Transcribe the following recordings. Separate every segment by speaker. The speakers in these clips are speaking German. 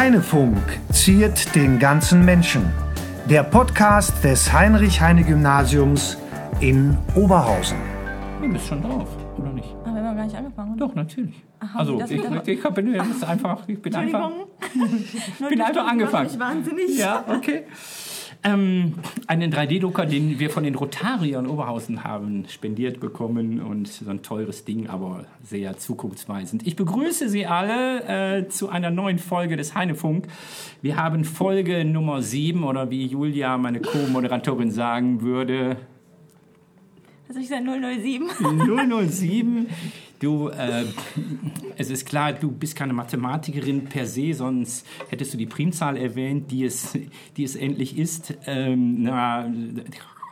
Speaker 1: Heinefunk ziert den ganzen Menschen. Der Podcast des Heinrich-Heine-Gymnasiums in Oberhausen.
Speaker 2: Du bist schon drauf, oder nicht?
Speaker 3: Aber wir haben gar nicht angefangen. Oder?
Speaker 2: Doch, natürlich.
Speaker 3: Aha,
Speaker 2: also ich,
Speaker 3: der-
Speaker 2: ich, bin jetzt einfach, ich bin einfach,
Speaker 3: Entschuldigung.
Speaker 2: bin einfach angefangen.
Speaker 3: Ich wahnsinnig.
Speaker 2: Ja, okay. Ähm, einen 3D-Drucker, den wir von den Rotariern Oberhausen haben spendiert bekommen und so ein teures Ding, aber sehr zukunftsweisend. Ich begrüße Sie alle äh, zu einer neuen Folge des Heinefunk. Wir haben Folge Nummer 7 oder wie Julia, meine Co-Moderatorin, sagen würde,
Speaker 3: Das ist ja 007.
Speaker 2: 007. Du, äh, es ist klar, du bist keine Mathematikerin per se, sonst hättest du die Primzahl erwähnt, die es, die es endlich ist. Ähm, na,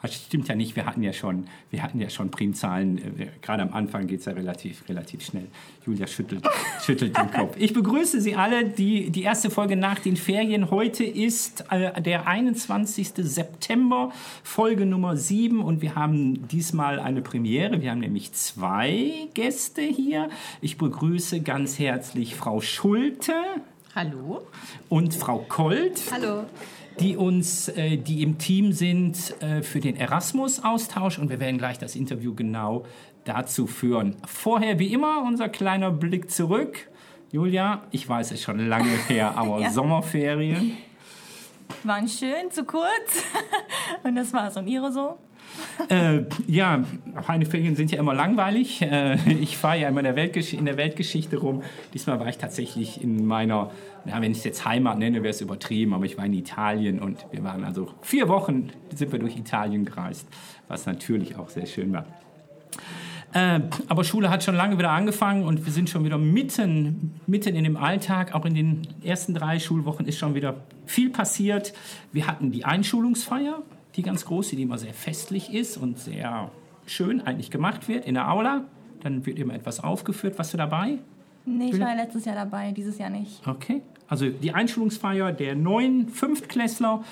Speaker 2: das stimmt ja nicht. Wir hatten ja schon, wir hatten ja schon Primzahlen. Äh, Gerade am Anfang geht es ja relativ, relativ schnell. Julia schüttelt, schüttelt den Kopf. Ich begrüße Sie alle. Die, die erste Folge nach den Ferien. Heute ist äh, der 21. September, Folge Nummer 7. Und wir haben diesmal eine Premiere. Wir haben nämlich zwei Gäste hier. Ich begrüße ganz herzlich Frau Schulte
Speaker 4: Hallo.
Speaker 2: und Frau Kolt
Speaker 4: Hallo.
Speaker 2: Die uns, äh, die im Team sind äh, für den Erasmus-Austausch und wir werden gleich das Interview genau dazu führen. Vorher wie immer unser kleiner Blick zurück. Julia, ich weiß es schon lange her, aber
Speaker 3: Ja.
Speaker 2: Sommerferien.
Speaker 3: Waren schön, zu kurz. Und das war's. Und Ihre so?
Speaker 2: Äh, ja, meine Ferien sind ja immer langweilig. Äh, ich fahre ja immer in der, in der Weltgeschichte rum. Diesmal war ich tatsächlich in meiner, na, wenn ich es jetzt Heimat nenne, wäre es übertrieben, aber ich war in Italien und wir waren also vier Wochen sind wir durch Italien gereist, was natürlich auch sehr schön war. Äh, aber Schule hat schon lange wieder angefangen und wir sind schon wieder mitten, mitten in dem Alltag. Auch in den ersten drei Schulwochen ist schon wieder viel passiert. Wir hatten die Einschulungsfeier, die ganz große, die immer sehr festlich ist und sehr schön eigentlich gemacht wird in der Aula. Dann wird immer etwas aufgeführt. Warst du dabei?
Speaker 3: Nee, ich war ja letztes Jahr dabei, dieses Jahr nicht.
Speaker 2: Okay. Also die Einschulungsfeier der neuen Fünftklässler.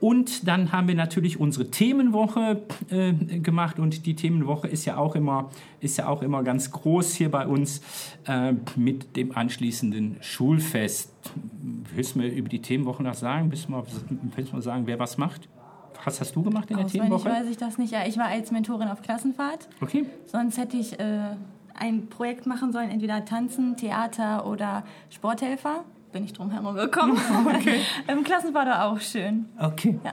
Speaker 2: Und dann haben wir natürlich unsere Themenwoche äh, gemacht. Und die Themenwoche ist ja auch immer, ist ja auch immer ganz groß hier bei uns äh, mit dem anschließenden Schulfest. Willst du mir über die Themenwoche noch sagen? Willst du mal, willst du mal sagen, wer was macht? Was hast du gemacht in der
Speaker 3: Auswendig
Speaker 2: Themenwoche?
Speaker 3: weiß ich das nicht. Ja, ich war als Mentorin auf Klassenfahrt.
Speaker 2: Okay.
Speaker 3: Sonst hätte ich äh, ein Projekt machen sollen, entweder Tanzen, Theater oder Sporthelfer. Bin ich drum herum gekommen.
Speaker 2: Okay.
Speaker 3: Im Klassenfahrt war auch schön.
Speaker 2: Okay.
Speaker 3: Ja.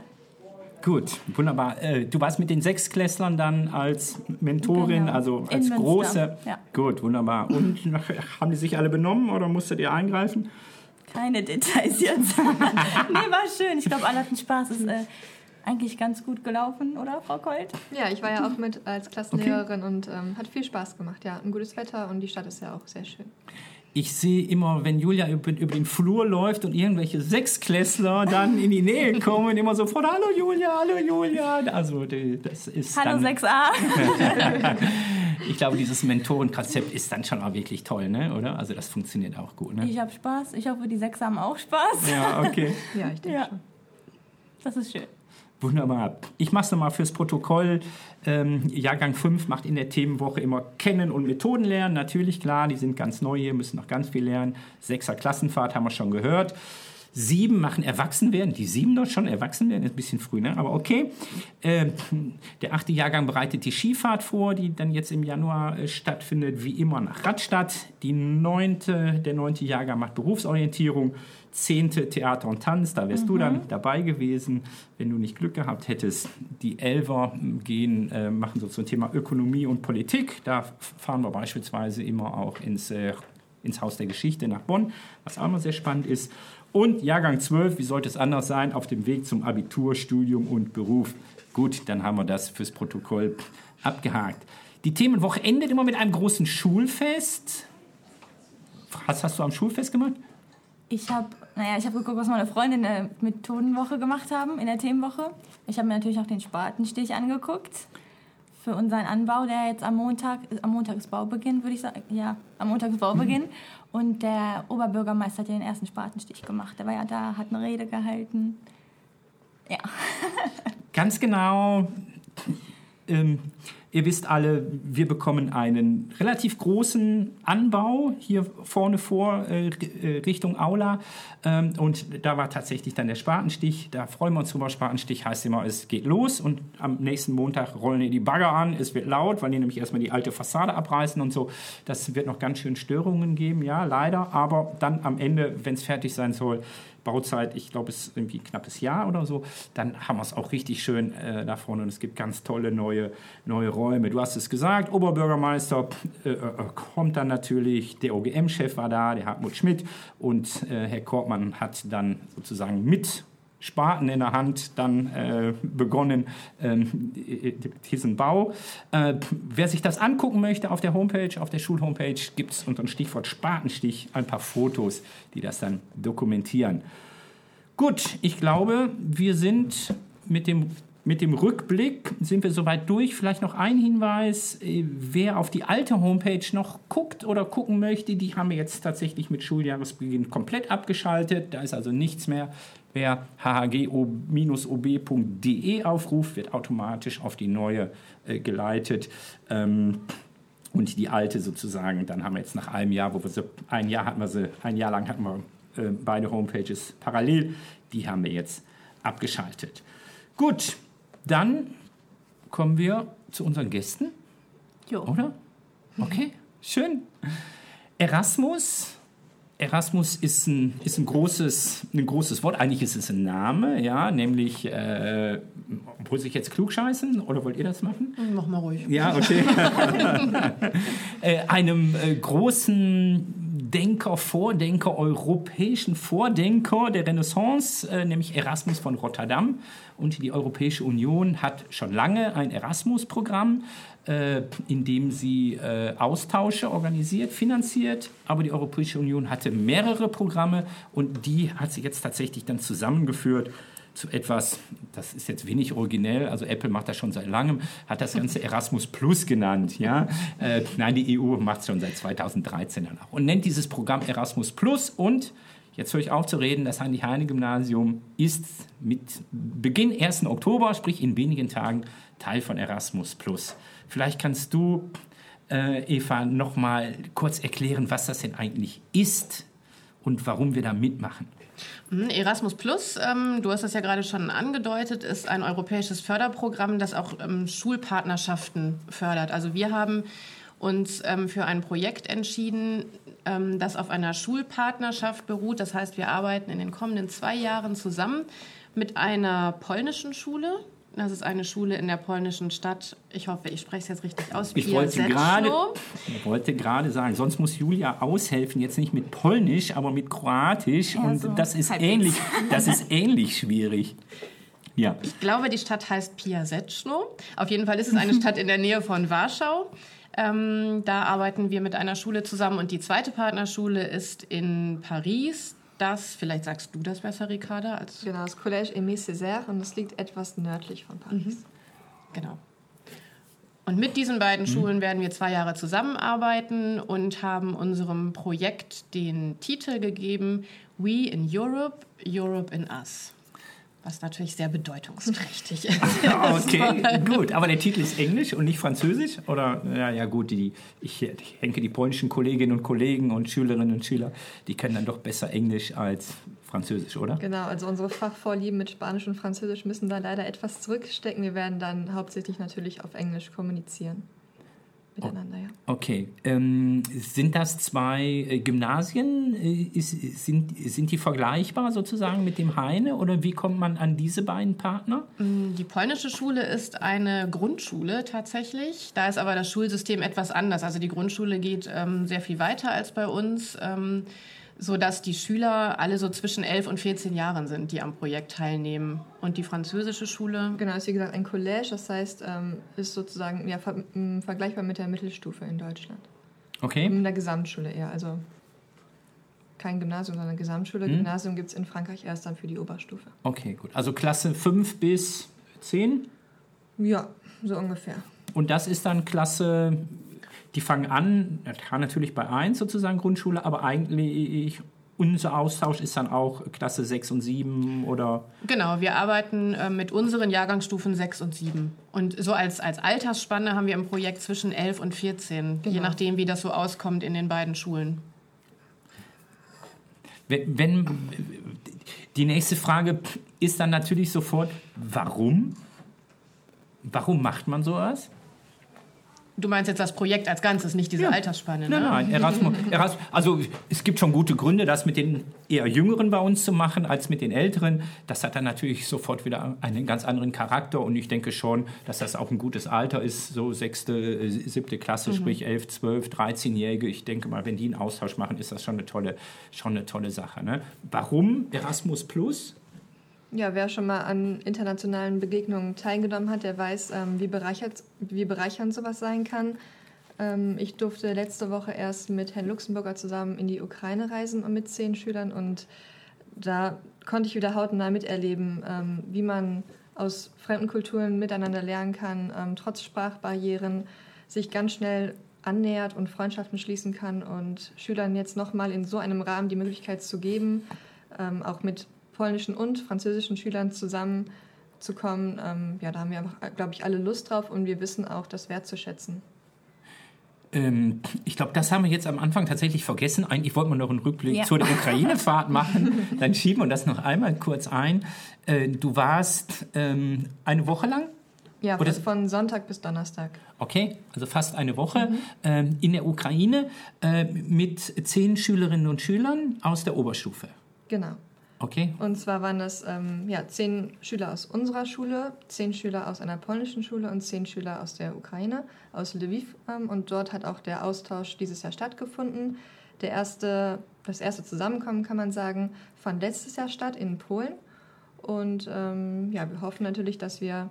Speaker 2: Gut, wunderbar. Äh, Du warst mit den Sechsklässlern dann als Mentorin,
Speaker 3: Genau.
Speaker 2: also
Speaker 3: In
Speaker 2: als
Speaker 3: Münster,
Speaker 2: große.
Speaker 3: ja.
Speaker 2: Gut, wunderbar. Und haben die sich alle benommen oder musstet ihr eingreifen?
Speaker 3: Keine Details jetzt. nee, war schön. Ich glaube, alle hatten Spaß. Ist äh, eigentlich ganz gut gelaufen, oder, Frau Kolt?
Speaker 4: Ja, ich war ja auch mit als Klassenlehrerin und ähm, hat viel Spaß gemacht. Ja, ein gutes Wetter und die Stadt ist ja auch sehr schön.
Speaker 2: Ich sehe immer, wenn Julia über, über den Flur läuft und irgendwelche Sechsklässler dann in die Nähe kommen, immer sofort, hallo Julia, hallo Julia. Also das ist
Speaker 3: Hallo
Speaker 2: dann,
Speaker 3: 6a.
Speaker 2: ich glaube, dieses Mentorenkonzept ist dann schon auch wirklich toll, ne? oder? Also das funktioniert auch gut, ne?
Speaker 3: Ich habe Spaß. Ich hoffe, die Sechser haben auch Spaß.
Speaker 2: Ja, okay.
Speaker 4: Ja, ich denke
Speaker 3: Ja.
Speaker 4: schon.
Speaker 3: Das ist schön.
Speaker 2: Wunderbar. Ich mache es nochmal fürs Protokoll. Ähm, Jahrgang 5 macht in der Themenwoche immer Kennen und Methoden lernen. Natürlich, klar, die sind ganz neu hier, müssen noch ganz viel lernen. Sechser Klassenfahrt haben wir schon gehört. Sieben machen erwachsen werden. Die sieben dort schon erwachsen werden, ist ein bisschen früh, ne? aber okay. Ähm, der achte Jahrgang bereitet die Skifahrt vor, die dann jetzt im Januar äh, stattfindet, wie immer nach Radstadt. Die neunte, der neunte Jahrgang macht Berufsorientierung. Zehnte Theater und Tanz, da wärst du dann dabei gewesen, wenn du nicht Glück gehabt hättest. Die Elfer gehen, äh, machen so zum Thema Ökonomie und Politik. Da fahren wir beispielsweise immer auch ins, äh, ins Haus der Geschichte nach Bonn, was auch immer sehr spannend ist. Und Jahrgang 12, wie sollte es anders sein, auf dem Weg zum Abitur, Studium und Beruf. Gut, dann haben wir das fürs Protokoll abgehakt. Die Themenwoche endet immer mit einem großen Schulfest. Was hast du am Schulfest gemacht?
Speaker 3: Ich habe, naja, ich habe geguckt, was meine Freunde in der Methodenwoche gemacht haben, in der Themenwoche. Ich habe mir natürlich auch den Spatenstich angeguckt für unseren Anbau, der jetzt am Montag, am Montag ist Baubeginn, würde ich sagen. Ja, am Montag ist Baubeginn. Und der Oberbürgermeister hat ja den ersten Spatenstich gemacht. Der war ja da, hat eine Rede gehalten. Ja.
Speaker 2: Ganz genau. Ähm, Ihr wisst alle, wir bekommen einen relativ großen Anbau hier vorne vor äh, äh, Richtung Aula. Ähm, und da war tatsächlich dann der Spatenstich. Da freuen wir uns drüber. Spatenstich heißt immer, es geht los. Und am nächsten Montag rollen die Bagger an. Es wird laut, weil die nämlich erstmal die alte Fassade abreißen und so. Das wird noch ganz schön Störungen geben, ja, leider. Aber dann am Ende, wenn es fertig sein soll, Bauzeit, ich glaube, es ist irgendwie ein knappes Jahr oder so, dann haben wir es auch richtig schön äh, da vorne und es gibt ganz tolle neue, neue Räume. Du hast es gesagt, Oberbürgermeister äh, äh, kommt dann natürlich, der OGM-Chef war da, der Hartmut Schmidt und äh, Herr Kortmann hat dann sozusagen mit Spaten in der Hand dann äh, begonnen, ähm, diesen Bau. Äh, wer sich das angucken möchte auf der Homepage, auf der Schulhomepage, gibt es unter dem Stichwort Spatenstich ein paar Fotos, die das dann dokumentieren. Gut, ich glaube, wir sind mit dem mit dem Rückblick sind wir soweit durch. Vielleicht noch ein Hinweis, äh, wer auf die alte Homepage noch guckt oder gucken möchte, die haben wir jetzt tatsächlich mit Schuljahresbeginn komplett abgeschaltet. Da ist also nichts mehr. Wer hhgo-ob.de aufruft, wird automatisch auf die neue äh, geleitet. Ähm, und die alte sozusagen, dann haben wir jetzt nach einem Jahr, wo wir sie, ein Jahr hatten wir sie, ein Jahr lang hatten wir äh, beide Homepages parallel, die haben wir jetzt abgeschaltet. Gut, dann kommen wir zu unseren Gästen.
Speaker 3: Jo.
Speaker 2: Oder? Okay, schön. Erasmus. Erasmus ist ein, ist ein, großes, ein großes Wort. Eigentlich ist es ein Name, ja, nämlich, äh, muss ich jetzt klugscheißen oder wollt ihr das machen?
Speaker 5: Mach mal ruhig.
Speaker 2: Ja, okay. äh, einem äh, großen Denker, Vordenker, europäischen Vordenker der Renaissance, äh, nämlich Erasmus von Rotterdam. Und die Europäische Union hat schon lange ein Erasmus-Programm, äh, in dem sie äh, Austausche organisiert, finanziert. Aber die Europäische Union hatte mehrere Programme und die hat sie jetzt tatsächlich dann zusammengeführt zu etwas, das ist jetzt wenig originell, also Apple macht das schon seit langem, hat das Ganze Erasmus Plus genannt. Ja? Äh, nein, die EU macht es schon seit 2013 dann auch und nennt dieses Programm Erasmus Plus und Jetzt höre ich auf zu reden, das Heinrich-Heine-Gymnasium ist mit Beginn 1. Oktober, sprich in wenigen Tagen, Teil von Erasmus Plus. Vielleicht kannst du, äh, Eva, noch mal kurz erklären, was das denn eigentlich ist und warum wir da mitmachen.
Speaker 5: Mhm, Erasmus Plus, ähm, du hast das ja gerade schon angedeutet, ist ein europäisches Förderprogramm, das auch ähm, Schulpartnerschaften fördert. Also wir haben uns ähm, für ein Projekt entschieden, ähm, das auf einer Schulpartnerschaft beruht. Das heißt, wir arbeiten in den kommenden zwei Jahren zusammen mit einer polnischen Schule, das ist eine Schule in der polnischen Stadt. Ich hoffe, ich spreche es jetzt richtig aus.
Speaker 2: Ich wollte gerade, wollte gerade sagen, sonst muss Julia aushelfen, jetzt nicht mit Polnisch, aber mit Kroatisch. Ja, und so das ist ähnlich, das ist ähnlich schwierig.
Speaker 5: Ja. Ich glaube, die Stadt heißt Piaseczno. Auf jeden Fall ist es eine Stadt in der Nähe von Warschau. Ähm, da arbeiten wir mit einer Schule zusammen und die zweite Partnerschule ist in Paris das, vielleicht sagst du das besser, Ricarda. Als
Speaker 4: genau, das Collège Aimé Césaire und das liegt etwas nördlich von Paris. Mhm.
Speaker 5: Genau. Und mit diesen beiden mhm. Schulen werden wir zwei Jahre zusammenarbeiten und haben unserem Projekt den Titel gegeben We in Europe, Europe in Us was natürlich sehr bedeutungsträchtig ist.
Speaker 2: okay, gut. Aber der Titel ist Englisch und nicht Französisch? Oder, ja, ja gut, die, ich, ich denke, die polnischen Kolleginnen und Kollegen und Schülerinnen und Schüler, die können dann doch besser Englisch als Französisch, oder?
Speaker 4: Genau, also unsere Fachvorlieben mit Spanisch und Französisch müssen da leider etwas zurückstecken. Wir werden dann hauptsächlich natürlich auf Englisch kommunizieren
Speaker 2: miteinander, ja. Okay. Ähm, sind das zwei äh, Gymnasien? Äh, ist, sind, sind die vergleichbar sozusagen mit dem Heine oder wie kommt man an diese beiden Partner?
Speaker 5: Mm, die polnische Schule ist eine Grundschule tatsächlich. Da ist aber das Schulsystem etwas anders. Also die Grundschule geht ähm, sehr viel weiter als bei uns. Ähm, so dass die Schüler alle so zwischen 11 und 14 Jahren sind, die am Projekt teilnehmen. Und die französische Schule?
Speaker 4: Genau, ist wie gesagt ein Collège, das heißt, ähm, ist sozusagen ja, ver vergleichbar mit der Mittelstufe in Deutschland.
Speaker 2: Okay.
Speaker 4: In der Gesamtschule eher, also kein Gymnasium, sondern Gesamtschule. Hm. Gymnasium gibt es in Frankreich erst dann für die Oberstufe.
Speaker 2: Okay, gut. Also Klasse 5 bis 10?
Speaker 4: Ja, so ungefähr.
Speaker 2: Und das ist dann Klasse die fangen an, natürlich bei 1 sozusagen Grundschule, aber eigentlich unser Austausch ist dann auch Klasse 6 und 7 oder?
Speaker 5: Genau, wir arbeiten äh, mit unseren Jahrgangsstufen 6 und 7. Und so als, als Altersspanne haben wir im Projekt zwischen 11 und 14, je
Speaker 4: Genau.
Speaker 5: nachdem, wie das so auskommt in den beiden Schulen.
Speaker 2: Wenn, wenn die nächste Frage ist dann natürlich sofort, warum? Warum macht man sowas?
Speaker 5: Du meinst jetzt das Projekt als Ganzes, nicht diese Altersspanne, ne?
Speaker 2: Nein, nein, Erasmus, Erasmus, also es gibt schon gute Gründe, das mit den eher Jüngeren bei uns zu machen, als mit den Älteren. Das hat dann natürlich sofort wieder einen ganz anderen Charakter und ich denke schon, dass das auch ein gutes Alter ist, so sechste, äh, siebte Klasse, sprich elf, zwölf, 13-Jährige. Ich denke mal, wenn die einen Austausch machen, ist das schon eine tolle, schon eine tolle Sache. Ne? Warum Erasmus Plus?
Speaker 4: Ja, wer schon mal an internationalen Begegnungen teilgenommen hat, der weiß, ähm, wie, bereichert, wie bereichernd sowas sein kann. Ähm, ich durfte letzte Woche erst mit Herrn Luxemburger zusammen in die Ukraine reisen und mit zehn Schülern und da konnte ich wieder hautnah miterleben, ähm, wie man aus fremden Kulturen miteinander lernen kann, ähm, trotz Sprachbarrieren sich ganz schnell annähert und Freundschaften schließen kann und Schülern jetzt nochmal in so einem Rahmen die Möglichkeit zu geben, ähm, auch mit polnischen und französischen Schülern zusammenzukommen. Ähm, ja, da haben wir, glaube ich, alle Lust drauf und wir wissen auch, das wertzuschätzen.
Speaker 2: Ähm, ich glaube, das haben wir jetzt am Anfang tatsächlich vergessen. Eigentlich wollten wir noch einen Rückblick
Speaker 3: Ja.
Speaker 2: zu der Ukraine-Fahrt machen. Dann schieben wir das noch einmal kurz ein. Äh, du warst ähm, eine Woche lang,
Speaker 4: Ja,
Speaker 2: Oder-
Speaker 4: von Sonntag bis Donnerstag.
Speaker 2: okay, also fast eine Woche, ähm, in der Ukraine äh, mit zehn Schülerinnen und Schülern aus der Oberstufe.
Speaker 4: Genau.
Speaker 2: Okay,
Speaker 4: Und zwar waren das ähm, ja, zehn Schüler aus unserer Schule, zehn Schüler aus einer polnischen Schule und zehn Schüler aus der Ukraine, aus Lviv. Ähm, und dort hat auch der Austausch dieses Jahr stattgefunden. Der erste, das erste Zusammenkommen, kann man sagen, fand letztes Jahr statt in Polen. Und ähm, ja, wir hoffen natürlich, dass wir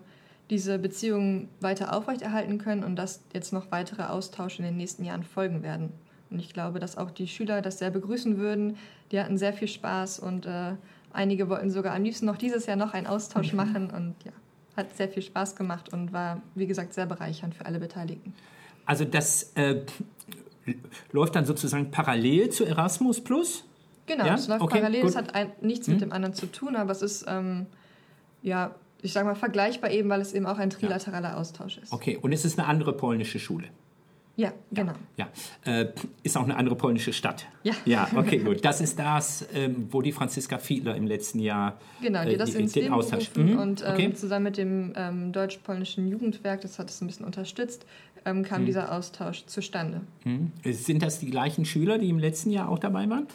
Speaker 4: diese Beziehungen weiter aufrechterhalten können und dass jetzt noch weitere Austausche in den nächsten Jahren folgen werden. Und ich glaube, dass auch die Schüler das sehr begrüßen würden. Die hatten sehr viel Spaß und äh, einige wollten sogar am liebsten noch dieses Jahr noch einen Austausch machen. Und ja, hat sehr viel Spaß gemacht und war, wie gesagt, sehr bereichernd für alle Beteiligten.
Speaker 2: also das äh, läuft dann sozusagen parallel zu Erasmus Plus.
Speaker 4: Genau,
Speaker 2: Ja?
Speaker 4: es läuft
Speaker 2: Okay,
Speaker 4: parallel,
Speaker 2: gut.
Speaker 4: es hat ein, nichts mit dem anderen zu tun, aber es ist, ähm, ja, ich sage mal vergleichbar eben, weil es eben auch ein trilateraler Austausch ist.
Speaker 2: Okay, und es ist eine andere polnische Schule.
Speaker 4: Ja, genau.
Speaker 2: Ja, äh, ist auch eine andere polnische Stadt.
Speaker 4: Ja.
Speaker 2: Ja, okay, gut. Das ist das, ähm, wo die Franziska Fiedler im letzten Jahr
Speaker 4: Genau, die
Speaker 2: äh,
Speaker 4: das
Speaker 2: die-
Speaker 4: ins
Speaker 2: den Austausch. Mhm,
Speaker 4: und ähm,
Speaker 2: okay.
Speaker 4: zusammen mit dem ähm, deutsch-polnischen Jugendwerk, das hat es ein bisschen unterstützt, ähm, kam dieser Austausch zustande.
Speaker 2: Mhm. Sind das die gleichen Schüler, die im letzten Jahr auch dabei waren?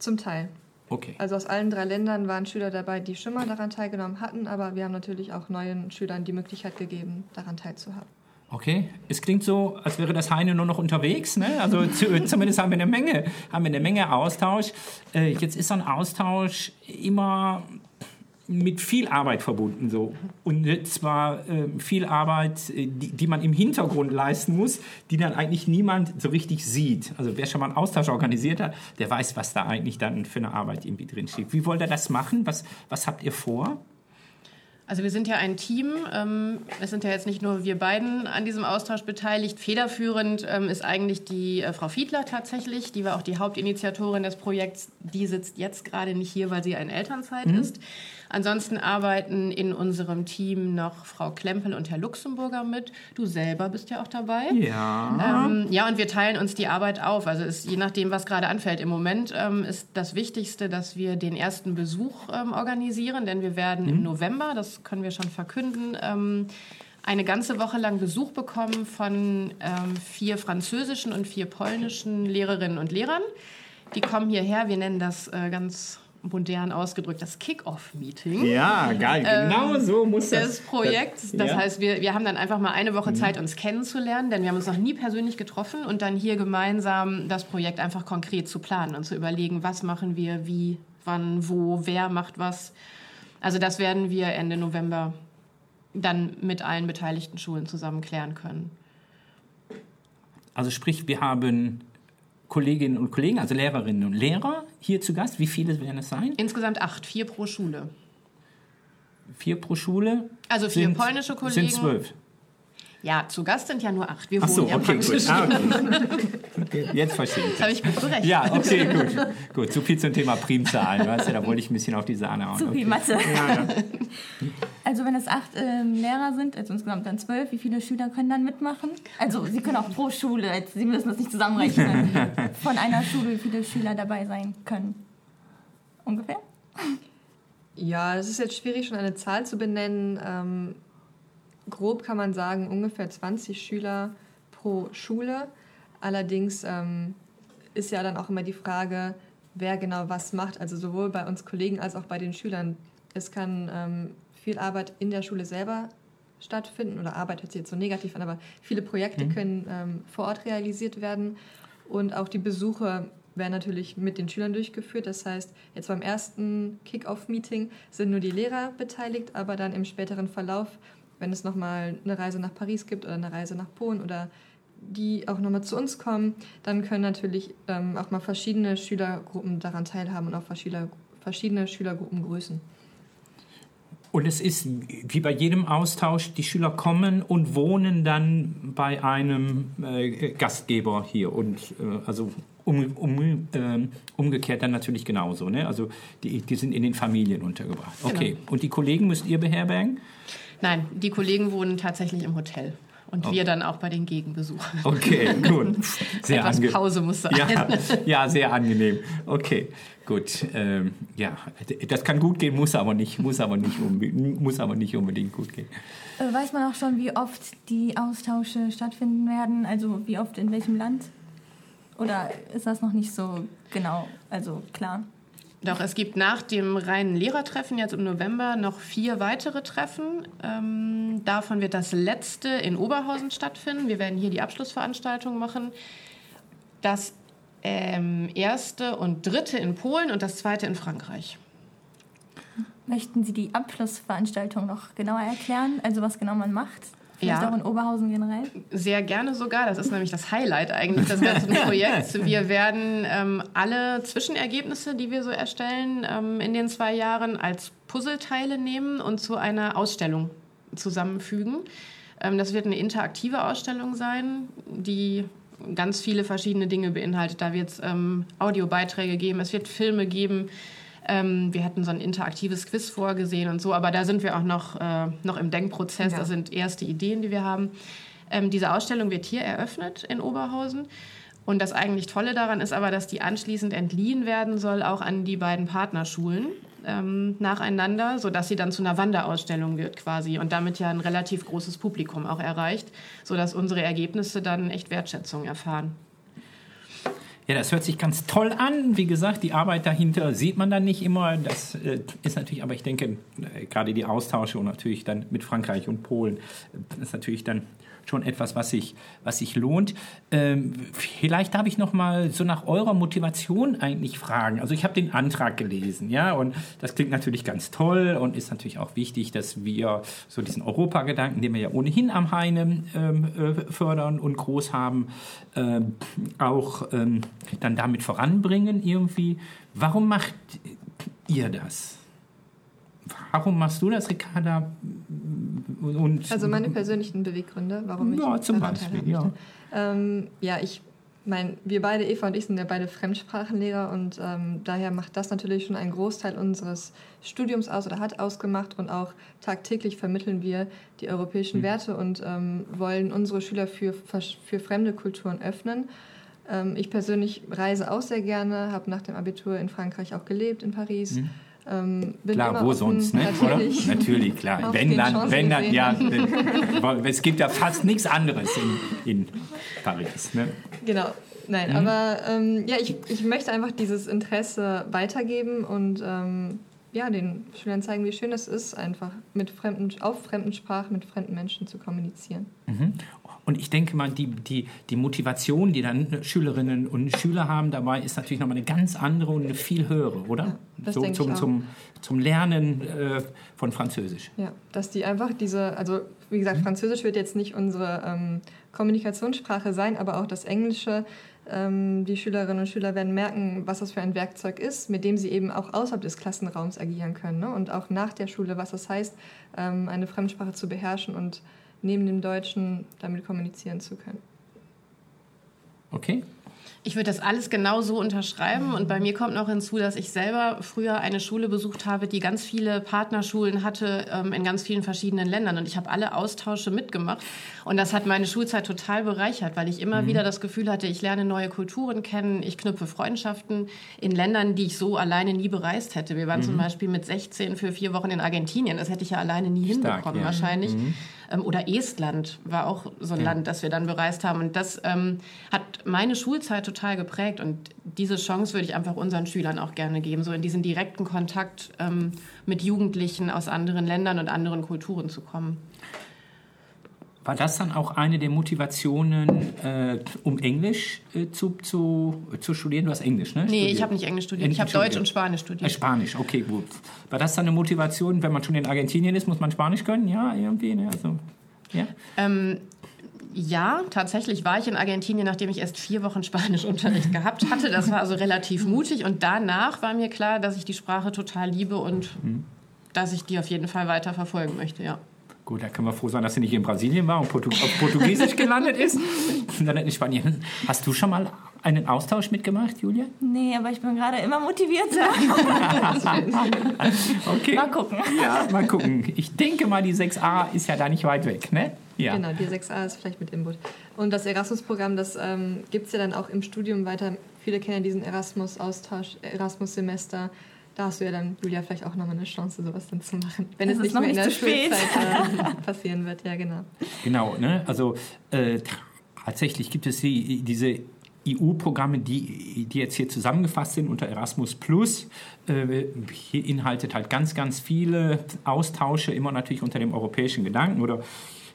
Speaker 4: Zum Teil.
Speaker 2: Okay.
Speaker 4: Also aus allen drei Ländern waren Schüler dabei, die schon mal daran teilgenommen hatten, aber wir haben natürlich auch neuen Schülern die Möglichkeit gegeben, daran teilzuhaben.
Speaker 2: Okay, es klingt so, als wäre das Heine nur noch unterwegs. Ne? Also zu, zumindest haben wir eine Menge, haben wir eine Menge Austausch. Äh, jetzt ist so ein Austausch immer mit viel Arbeit verbunden so und zwar äh, viel Arbeit, äh, die, die man im Hintergrund leisten muss, die dann eigentlich niemand so richtig sieht. Also wer schon mal einen Austausch organisiert hat, der weiß, was da eigentlich dann für eine Arbeit irgendwie drin steht. Wie wollt ihr das machen? Was, was habt ihr vor?
Speaker 5: Also wir sind ja ein Team. Ähm, es sind ja jetzt nicht nur wir beiden an diesem Austausch beteiligt. Federführend ähm, ist eigentlich die äh, Frau Fiedler tatsächlich. Die war auch die Hauptinitiatorin des Projekts. Die sitzt jetzt gerade nicht hier, weil sie in Elternzeit ist. Ansonsten arbeiten in unserem Team noch Frau Klempel und Herr Luxemburger mit. Du selber bist ja auch dabei.
Speaker 2: Ja.
Speaker 5: Ähm, ja, und wir teilen uns die Arbeit auf. Also ist, je nachdem, was gerade anfällt. Im Moment ähm, ist das Wichtigste, dass wir den ersten Besuch ähm, organisieren, denn wir werden im November, das können wir schon verkünden, ähm, eine ganze Woche lang Besuch bekommen von ähm, vier französischen und vier polnischen Lehrerinnen und Lehrern. Die kommen hierher, wir nennen das äh, ganz modern ausgedrückt das Kick-Off-Meeting
Speaker 2: Ja, geil. Genau so muss das.
Speaker 5: des Projekts. Das
Speaker 2: Ja.
Speaker 5: heißt, wir, wir haben dann einfach mal eine Woche Zeit, uns kennenzulernen, denn wir haben uns noch nie persönlich getroffen und dann hier gemeinsam das Projekt einfach konkret zu planen und zu überlegen, was machen wir, wie, wann, wo, wer macht was. Also das werden wir Ende November dann mit allen beteiligten Schulen zusammen klären können.
Speaker 2: Also sprich, wir haben Kolleginnen und Kollegen, also Lehrerinnen und Lehrer hier zu Gast. Wie viele werden es sein?
Speaker 5: Insgesamt acht, vier pro Schule.
Speaker 2: Vier pro Schule?
Speaker 5: Also vier
Speaker 2: Sind-
Speaker 5: polnische Kollegen.
Speaker 2: Sind zwölf.
Speaker 5: Ja, zu Gast sind ja nur acht. Wir
Speaker 2: Ach so,
Speaker 5: wohnen ja
Speaker 2: okay, gut. Ah, okay. Jetzt verstehe ich.
Speaker 5: Das habe ich gut berechnet.
Speaker 2: Ja, okay, gut. Gut, so viel zum Thema Primzahlen. Weißt du, da wollte ich ein bisschen auf die Sahne hauen.
Speaker 3: Zu viel
Speaker 2: Okay.
Speaker 3: Mathe.
Speaker 2: Ja, ja.
Speaker 3: Also wenn es acht ähm, Lehrer sind, also insgesamt dann zwölf, wie viele Schüler können dann mitmachen? Also Sie können auch pro Schule, jetzt, Sie müssen das nicht zusammenrechnen, von einer Schule, wie viele Schüler dabei sein können. Ungefähr?
Speaker 4: Ja, es ist jetzt schwierig, schon eine Zahl zu benennen. Ähm, grob kann man sagen, ungefähr 20 Schüler pro Schule. Allerdings ähm, ist ja dann auch immer die Frage, wer genau was macht. Also sowohl bei uns Kollegen als auch bei den Schülern. Es kann ähm, viel Arbeit in der Schule selber stattfinden oder Arbeit hört sich jetzt so negativ an, aber viele Projekte können ähm, vor Ort realisiert werden und auch die Besuche werden natürlich mit den Schülern durchgeführt. Das heißt, jetzt beim ersten Kick-Off-Meeting sind nur die Lehrer beteiligt, aber dann im späteren Verlauf, wenn es nochmal eine Reise nach Paris gibt oder eine Reise nach Polen oder die auch nochmal zu uns kommen, dann können natürlich ähm, auch mal verschiedene Schülergruppen daran teilhaben und auch verschiedene, verschiedene Schülergruppen grüßen.
Speaker 2: Und es ist wie bei jedem Austausch, die Schüler kommen und wohnen dann bei einem äh, Gastgeber hier. Und äh, also um, um, ähm, umgekehrt dann natürlich genauso. Ne? Also die, die sind in den Familien untergebracht. Okay. Und die Kollegen müsst ihr beherbergen?
Speaker 5: Nein, die Kollegen wohnen tatsächlich im Hotel. Und
Speaker 2: Oh.
Speaker 5: wir dann auch bei den Gegenbesuchern.
Speaker 2: Okay, gut. Sehr
Speaker 5: Etwas
Speaker 2: ange-
Speaker 5: Pause muss sein.
Speaker 2: Ja, ja, sehr angenehm. Okay, gut. Ähm, ja, das kann gut gehen, muss aber nicht, muss aber nicht, muss aber nicht unbedingt gut gehen.
Speaker 3: Äh, weiß man auch schon, wie oft die Austausche stattfinden werden? Also wie oft in welchem Land? Oder ist das noch nicht so genau, also klar?
Speaker 5: Doch, es gibt nach dem reinen Lehrertreffen jetzt im November noch vier weitere Treffen. Ähm, davon wird das letzte in Oberhausen stattfinden. Wir werden hier die Abschlussveranstaltung machen. Das ähm, erste und dritte in Polen und das zweite in Frankreich.
Speaker 3: Möchten Sie die Abschlussveranstaltung noch genauer erklären? Also was genau man macht? Vielleicht
Speaker 5: Ja.
Speaker 3: auch in Oberhausen generell?
Speaker 5: Sehr gerne sogar. Das ist nämlich das Highlight eigentlich des ganzen Projekts. Wir werden ähm, alle Zwischenergebnisse, die wir so erstellen, ähm, in den zwei Jahren als Puzzleteile nehmen und zu einer Ausstellung zusammenfügen. Ähm, das wird eine interaktive Ausstellung sein, die ganz viele verschiedene Dinge beinhaltet. Da wird es ähm, Audiobeiträge geben, es wird Filme geben. Ähm, wir hatten so ein interaktives Quiz vorgesehen und so, aber da sind wir auch noch, äh, noch im Denkprozess.
Speaker 4: Ja.
Speaker 5: Das sind erste Ideen, die wir haben. Ähm, diese Ausstellung wird hier eröffnet in Oberhausen. Und das eigentlich Tolle daran ist aber, dass die anschließend entliehen werden soll, auch an die beiden Partnerschulen ähm, nacheinander, sodass sie dann zu einer Wanderausstellung wird quasi und damit ja ein relativ großes Publikum auch erreicht, sodass unsere Ergebnisse dann echt Wertschätzung erfahren.
Speaker 2: Ja, das hört sich ganz toll an. Wie gesagt, die Arbeit dahinter sieht man dann nicht immer. Das äh, ist natürlich, aber ich denke, äh, gerade die Austausche und natürlich dann mit Frankreich und Polen, äh, ist natürlich dann schon etwas, was sich, was sich lohnt. Ähm, vielleicht darf ich noch mal so nach eurer Motivation eigentlich fragen. Also ich habe den Antrag gelesen, ja, und das klingt natürlich ganz toll und ist natürlich auch wichtig, dass wir so diesen Europagedanken, den wir ja ohnehin am Heine ähm, äh, fördern und groß haben, ähm, auch ähm, dann damit voranbringen irgendwie. Warum macht ihr das? Warum machst du das, Ricarda? Und
Speaker 4: Also meine persönlichen Beweggründe, warum ich
Speaker 2: Ja, zum Beispiel, ja.
Speaker 4: Ähm, ja, ich meine, wir beide, Eva und ich, sind ja beide Fremdsprachenlehrer und ähm, daher macht das natürlich schon einen Großteil unseres Studiums aus oder hat ausgemacht und auch tagtäglich vermitteln wir die
Speaker 2: Mhm.
Speaker 4: europäischen Werte und ähm, wollen unsere Schüler für, für fremde Kulturen öffnen. Ähm, ich persönlich reise auch sehr gerne, habe nach dem Abitur in Frankreich auch gelebt, in Paris. Ähm,
Speaker 2: Mhm. Klar, wo sonst, ne?
Speaker 4: Natürlich.
Speaker 2: Oder? Natürlich, klar. Wenn dann, wenn dann, ja. Es gibt ja fast nichts anderes in, in Paris. Ne?
Speaker 4: Genau. Nein, aber ähm, ja, ich, ich möchte einfach dieses Interesse weitergeben und ähm, ja, den Schülern zeigen, wie schön es ist, einfach mit fremden, auf fremden Sprachen mit fremden Menschen zu kommunizieren.
Speaker 2: Und ich denke mal, die, die, die Motivation, die dann Schülerinnen und Schüler haben dabei, ist natürlich nochmal eine ganz andere und eine viel höhere, oder?
Speaker 4: das
Speaker 2: so, zum, zum, zum Lernen äh, von Französisch.
Speaker 4: Ja, dass die einfach diese, also wie gesagt, Französisch wird jetzt nicht unsere ähm, Kommunikationssprache sein, aber auch das Englische. Ähm, die Schülerinnen und Schüler werden merken, was das für ein Werkzeug ist, mit dem sie eben auch außerhalb des Klassenraums agieren können. Ne? Und auch nach der Schule, was das heißt, ähm, eine Fremdsprache zu beherrschen und neben dem Deutschen damit kommunizieren zu können.
Speaker 2: Okay.
Speaker 5: Ich würde das alles genau so unterschreiben und bei mir kommt noch hinzu, dass ich selber früher eine Schule besucht habe, die ganz viele Partnerschulen hatte ähm, in ganz vielen verschiedenen Ländern und ich habe alle Austausche mitgemacht und das hat meine Schulzeit total bereichert, weil ich immer mhm. wieder das Gefühl hatte, ich lerne neue Kulturen kennen, ich knüpfe Freundschaften in Ländern, die ich so alleine nie bereist hätte. Wir waren mhm. zum Beispiel mit 16 für vier Wochen in Argentinien, das hätte ich ja alleine nie Stark, hinbekommen ja. wahrscheinlich. Mhm. Ähm, oder Estland war auch so ein ja. Land, das wir dann bereist haben. Und das ähm, hat meine Schulzeit total geprägt. Und diese Chance würde ich einfach unseren Schülern auch gerne geben, so in diesen direkten Kontakt ähm, mit Jugendlichen aus anderen Ländern und anderen Kulturen zu kommen.
Speaker 2: War das dann auch eine der Motivationen, äh, um Englisch äh, zu, zu, zu studieren? Du hast Englisch, ne?
Speaker 5: Nee, studiert. ich habe nicht Englisch studiert. ich habe Deutsch und Spanisch studiert.
Speaker 2: Äh, Spanisch, okay, gut. War das dann eine Motivation, wenn man schon in Argentinien ist, muss man Spanisch können? Ja, irgendwie, ne? Also,
Speaker 5: ja. Ähm, ja, tatsächlich war ich in Argentinien, nachdem ich erst vier Wochen Spanischunterricht gehabt hatte. Das war also relativ mutig. Und danach war mir klar, dass ich die Sprache total liebe und mhm. dass ich die auf jeden Fall weiter verfolgen möchte, ja.
Speaker 2: Gut, da können wir froh sein, dass sie nicht in Brasilien war und Portug auf Portugiesisch gelandet ist, sondern in Spanien. Hast du schon mal einen Austausch mitgemacht, Julia?
Speaker 3: Nee, aber ich bin gerade immer motivierter.
Speaker 2: okay. Mal gucken. Ja, mal gucken. Ich denke mal, die 6a ist ja da nicht weit weg, ne?
Speaker 4: Ja. Genau, die 6a ist vielleicht mit Input. Und das Erasmus-Programm, das ähm, gibt es ja dann auch im Studium weiter. Viele kennen ja diesen Erasmus-Austausch, Erasmus-Semester da hast du ja dann, Julia, vielleicht auch nochmal eine Chance, sowas dann zu machen. Wenn es nicht mehr in der Schulzeit äh, passieren wird, ja, genau.
Speaker 2: Genau, ne? Also äh, tatsächlich gibt es die, diese EU-Programme, die, die jetzt hier zusammengefasst sind unter Erasmus Plus. Äh, hier inhaltet halt ganz, ganz viele Austausche, immer natürlich unter dem europäischen Gedanken oder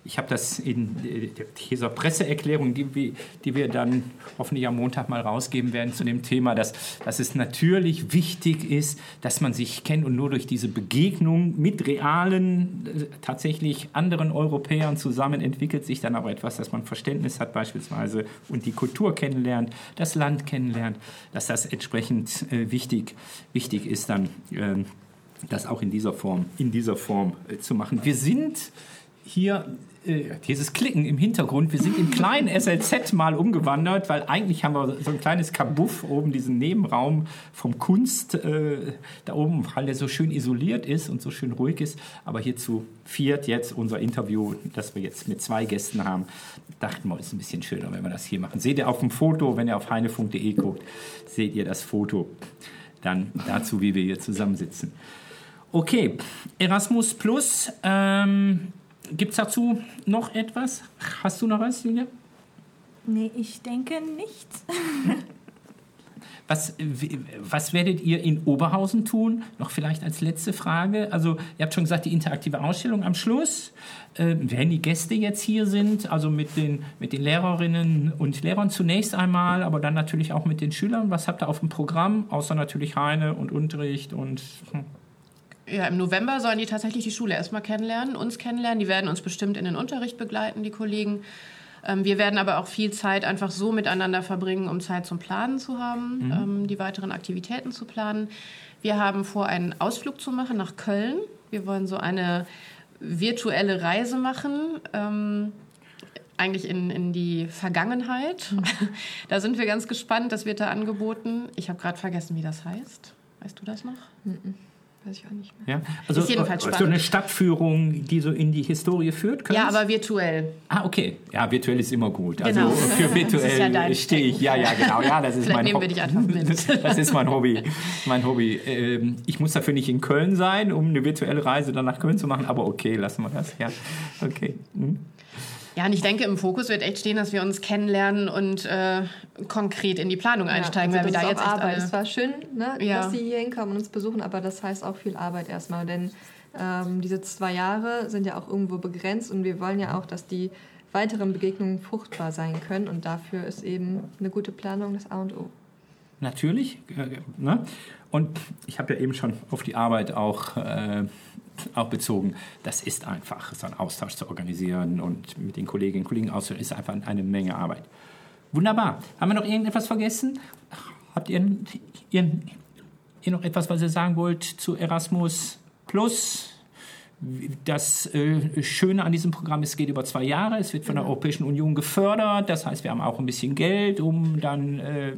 Speaker 2: ich habe das in dieser Presseerklärung, die wir, die wir dann hoffentlich am Montag mal rausgeben werden zu dem Thema, dass, dass es natürlich wichtig ist, dass man sich kennt und nur durch diese Begegnung mit realen, äh, tatsächlich anderen Europäern zusammen entwickelt sich dann auch etwas, dass man Verständnis hat beispielsweise und die Kultur kennenlernt, das Land kennenlernt, dass das entsprechend äh, wichtig, wichtig ist dann. Äh, das auch in dieser Form, in dieser Form äh, zu machen. Wir sind hier äh, dieses Klicken im Hintergrund. Wir sind im kleinen SLZ mal umgewandert, weil eigentlich haben wir so ein kleines Kabuff oben, diesen Nebenraum vom Kunst äh, da oben, weil der so schön isoliert ist und so schön ruhig ist. Aber hier zu viert jetzt unser Interview, das wir jetzt mit zwei Gästen haben, dachten wir, ist ein bisschen schöner, wenn wir das hier machen. Seht ihr auf dem Foto, wenn ihr auf heinefunk.de guckt, seht ihr das Foto dann dazu, wie wir hier zusammensitzen. Okay, Erasmus Plus. Ähm, Gibt es dazu noch etwas? Hast du noch was, Julia?
Speaker 3: Nee, ich denke nicht.
Speaker 2: Was, was werdet ihr in Oberhausen tun? Noch vielleicht als letzte Frage. Also, ihr habt schon gesagt, die interaktive Ausstellung am Schluss. Äh, wenn die Gäste jetzt hier sind, also mit den, mit den Lehrerinnen und Lehrern zunächst einmal, aber dann natürlich auch mit den Schülern. Was habt ihr auf dem Programm? Außer natürlich Heine und Unterricht und. Hm.
Speaker 5: Ja, im November sollen die tatsächlich die Schule erstmal kennenlernen, uns kennenlernen. Die werden uns bestimmt in den Unterricht begleiten, die Kollegen. Ähm, wir werden aber auch viel Zeit einfach so miteinander verbringen, um Zeit zum Planen zu haben, mhm. ähm, die weiteren Aktivitäten zu planen. Wir haben vor, einen Ausflug zu machen nach Köln. Wir wollen so eine virtuelle Reise machen. Ähm, eigentlich in, in die Vergangenheit. Mhm. Da sind wir ganz gespannt. Das wird da angeboten. Ich habe gerade vergessen, wie das heißt. Weißt du das noch? Mhm.
Speaker 2: Weiß ich auch nicht mehr. Ja? Also ist jedenfalls spannend. so eine Stadtführung, die so in die Historie führt?
Speaker 5: Ja, aber virtuell.
Speaker 2: Ah, okay. Ja, virtuell ist immer gut. Also genau. für virtuell ja stehe ich. Ja, ja, genau. Ja, das ist mein
Speaker 5: wir dich einfach mit.
Speaker 2: Das ist mein Hobby. Mein Hobby. Ähm, ich muss dafür nicht in Köln sein, um eine virtuelle Reise dann nach Köln zu machen, aber okay, lassen wir das. Ja, okay. Hm.
Speaker 5: Ja, und ich denke, im Fokus wird echt stehen, dass wir uns kennenlernen und äh, konkret in die Planung einsteigen,
Speaker 4: ja, also weil wir da jetzt Arbeit. Es war schön, ne, ja. dass Sie hier hinkommen und uns besuchen, aber das heißt auch viel Arbeit erstmal, denn ähm, diese zwei Jahre sind ja auch irgendwo begrenzt und wir wollen ja auch, dass die weiteren Begegnungen fruchtbar sein können und dafür ist eben eine gute Planung das A und O.
Speaker 2: Natürlich. Äh, ne? Und ich habe ja eben schon auf die Arbeit auch äh, auch bezogen, das ist einfach, so einen Austausch zu organisieren und mit den Kolleginnen und Kollegen auszutauschen, ist einfach eine Menge Arbeit. Wunderbar. Haben wir noch irgendetwas vergessen? Habt ihr, ihr, ihr noch etwas, was ihr sagen wollt zu Erasmus Plus? Das äh, Schöne an diesem Programm ist, es geht über zwei Jahre, es wird von der Europäischen Union gefördert, das heißt, wir haben auch ein bisschen Geld, um dann äh,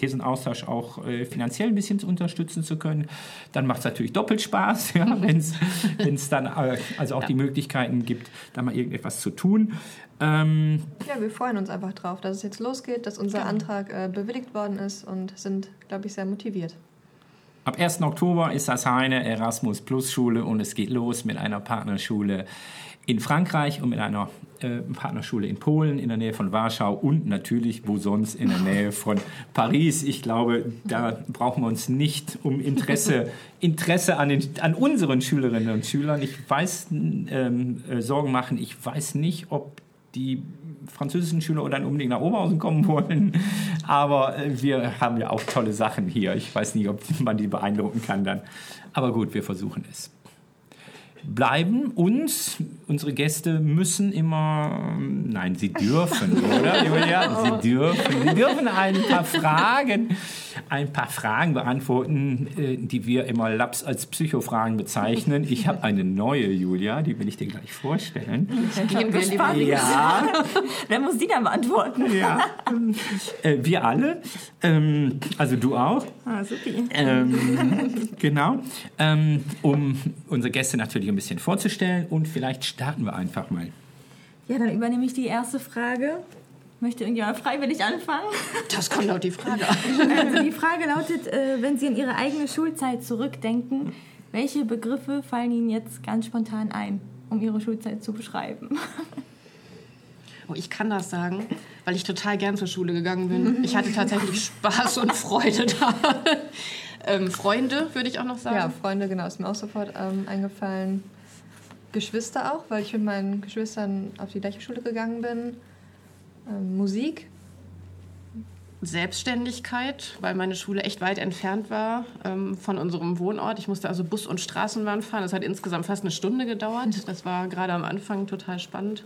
Speaker 2: diesen Austausch auch äh, finanziell ein bisschen unterstützen zu können. Dann macht es natürlich doppelt Spaß, ja, wenn es dann äh, also auch ja. die Möglichkeiten gibt, da mal irgendetwas zu tun.
Speaker 4: Ähm, ja, wir freuen uns einfach drauf, dass es jetzt losgeht, dass unser Antrag äh, bewilligt worden ist und sind, glaube ich, sehr motiviert.
Speaker 2: Ab 1. Oktober ist das eine Erasmus Plus Schule und es geht los mit einer Partnerschule in Frankreich und mit einer äh, Partnerschule in Polen in der Nähe von Warschau und natürlich wo sonst in der Nähe von Paris. Ich glaube, da brauchen wir uns nicht um Interesse, Interesse an, den, an unseren Schülerinnen und Schülern. Ich weiß ähm, äh, Sorgen machen. Ich weiß nicht, ob die französischen Schüler oder unbedingt nach Oberhausen kommen wollen. Aber äh, wir haben ja auch tolle Sachen hier. Ich weiß nicht, ob man die beeindrucken kann dann. Aber gut, wir versuchen es bleiben und unsere Gäste müssen immer, nein, sie dürfen, oder Julia? Sie dürfen, sie dürfen ein paar Fragen, ein paar Fragen beantworten, äh, die wir immer Laps als Psychofragen bezeichnen. Ich habe eine neue, Julia, die will ich dir gleich vorstellen.
Speaker 3: Ich bin gespannt. Ja. Wer muss die dann beantworten?
Speaker 2: Ja. Äh, wir alle, ähm, also du auch.
Speaker 3: Ah, super.
Speaker 2: Ähm, genau. Ähm, um unsere Gäste natürlich ein bisschen vorzustellen und vielleicht starten wir einfach mal.
Speaker 3: Ja, dann übernehme ich die erste Frage. Möchte irgendjemand freiwillig anfangen?
Speaker 5: Das kommt auf die Frage
Speaker 3: Also die Frage lautet, äh, wenn Sie an Ihre eigene Schulzeit zurückdenken, welche Begriffe fallen Ihnen jetzt ganz spontan ein, um Ihre Schulzeit zu beschreiben?
Speaker 5: Oh, ich kann das sagen, weil ich total gern zur Schule gegangen bin. Ich hatte tatsächlich Spaß und Freude da. Ähm, Freunde, würde ich auch noch sagen.
Speaker 4: Ja, Freunde, genau, ist mir auch sofort ähm, eingefallen. Geschwister auch, weil ich mit meinen Geschwistern auf die gleiche Schule gegangen bin. Ähm, Musik.
Speaker 5: Selbstständigkeit, weil meine Schule echt weit entfernt war ähm, von unserem Wohnort. Ich musste also Bus und Straßenbahn fahren. Das hat insgesamt fast eine Stunde gedauert. Das war gerade am Anfang total spannend.